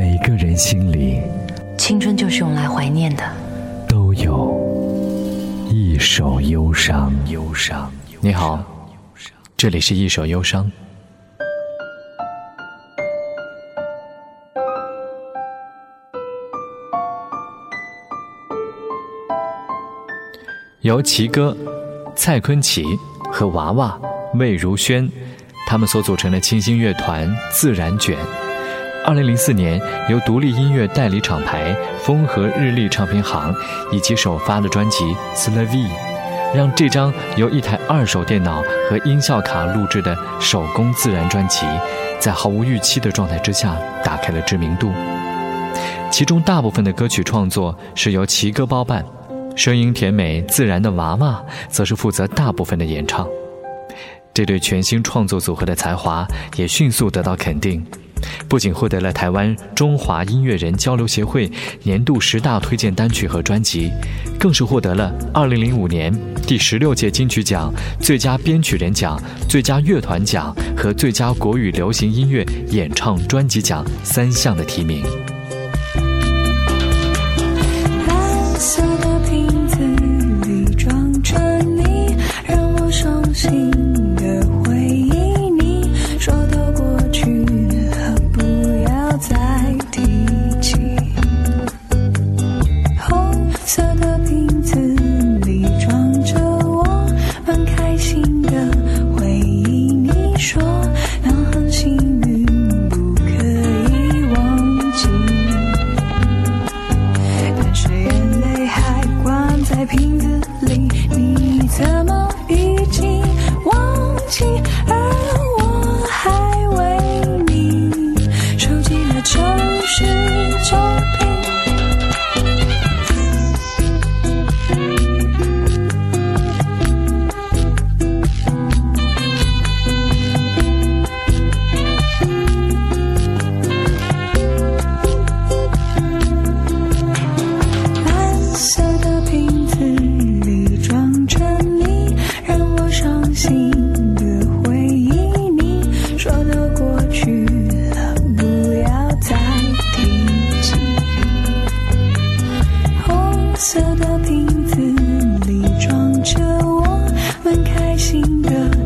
每个人心里，青春就是用来怀念的。都有一首忧伤。忧伤。你好，这里是一首忧伤。由齐哥、蔡坤奇和娃娃魏如萱，他们所组成的清新乐团自然卷。二零零四年，由独立音乐代理厂牌风和日丽唱片行以及首发的专辑《s l a v i 让这张由一台二手电脑和音效卡录制的手工自然专辑，在毫无预期的状态之下打开了知名度。其中大部分的歌曲创作是由齐哥包办，声音甜美自然的娃娃则是负责大部分的演唱。这对全新创作组合的才华也迅速得到肯定。不仅获得了台湾中华音乐人交流协会年度十大推荐单曲和专辑，更是获得了2005年第十六届金曲奖最佳编曲人奖、最佳乐团奖和最佳国语流行音乐演唱专辑奖三项的提名。色的瓶子里装着我们开心的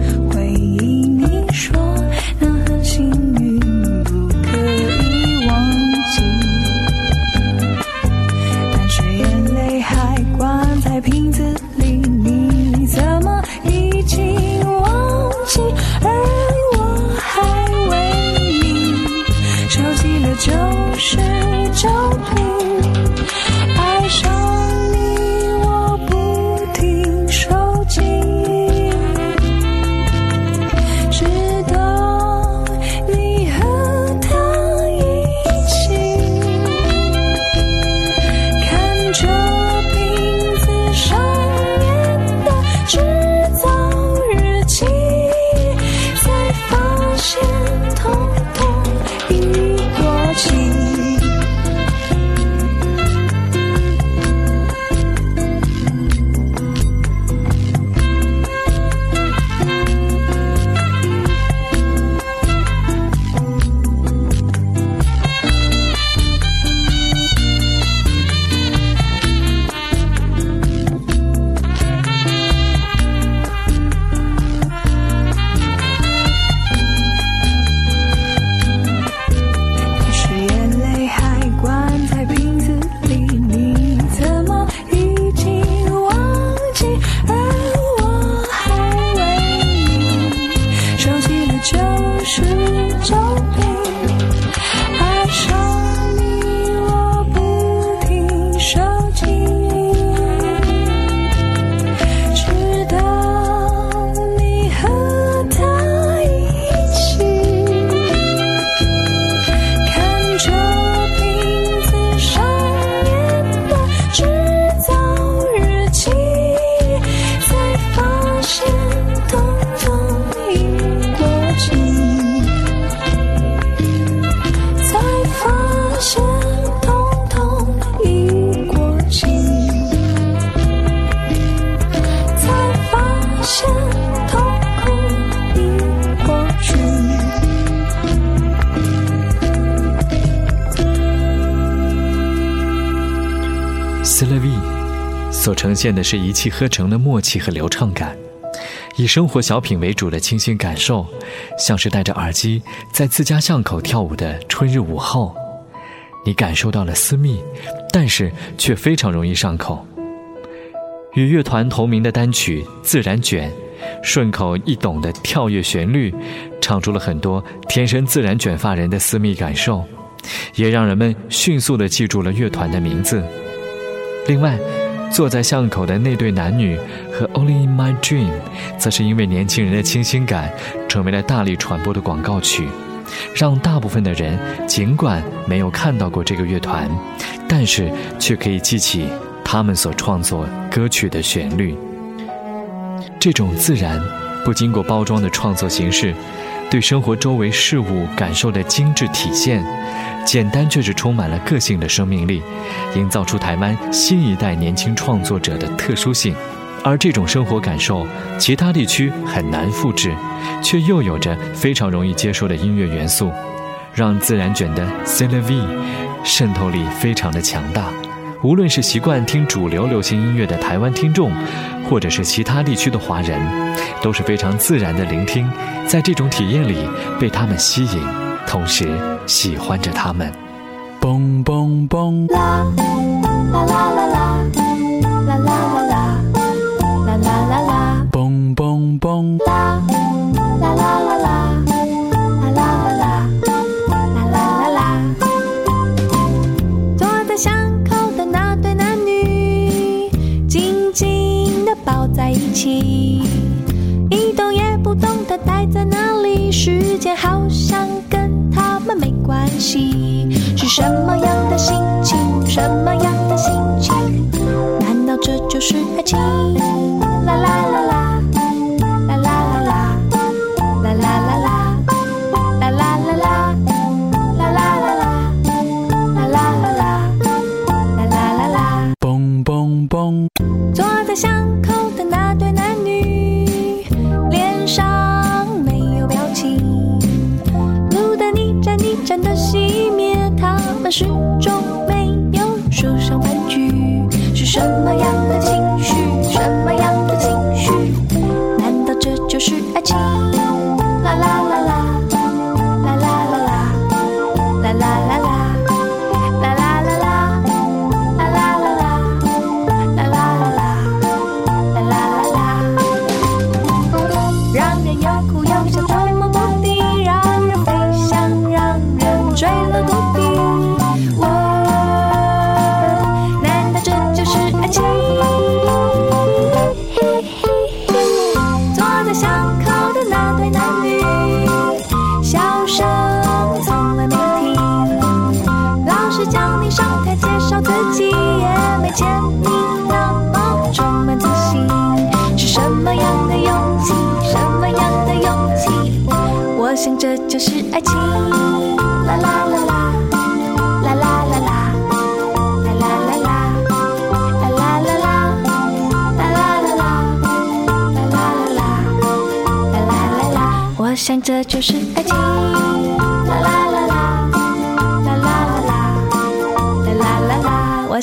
所呈现的是一气呵成的默契和流畅感，以生活小品为主的清新感受，像是戴着耳机在自家巷口跳舞的春日午后。你感受到了私密，但是却非常容易上口。与乐团同名的单曲《自然卷》，顺口易懂的跳跃旋律，唱出了很多天生自然卷发人的私密感受，也让人们迅速地记住了乐团的名字。另外，坐在巷口的那对男女和《Only in My Dream》，则是因为年轻人的清新感，成为了大力传播的广告曲。让大部分的人尽管没有看到过这个乐团，但是却可以记起他们所创作歌曲的旋律。这种自然、不经过包装的创作形式，对生活周围事物感受的精致体现，简单却是充满了个性的生命力，营造出台湾新一代年轻创作者的特殊性。而这种生活感受，其他地区很难复制，却又有着非常容易接受的音乐元素，让自然卷的 c e l v 渗透力非常的强大。无论是习惯听主流流行音乐的台湾听众，或者是其他地区的华人，都是非常自然的聆听，在这种体验里被他们吸引，同时喜欢着他们。嘣嘣嘣！啦啦啦啦啦啦啦啦啦。啦啦啦，嘣嘣嘣，啦啦啦啦啦，啦起，一动也不动的待在那里，时间好像跟他们没关系。是什么样的心情？什么样的心情？难道这就是爱情？啦啦啦啦。啦啦啦啦啦啦啦啦啦啦啦啦啦啦。坐在巷口是爱情，上台介绍自己，也没见你那么充满自信。是什么样的勇气？什么样的勇气？我想这就是爱情。啦啦啦啦，啦啦啦啦，啦啦啦啦，啦啦啦啦，啦啦啦啦，啦啦啦啦，我想这就是爱情。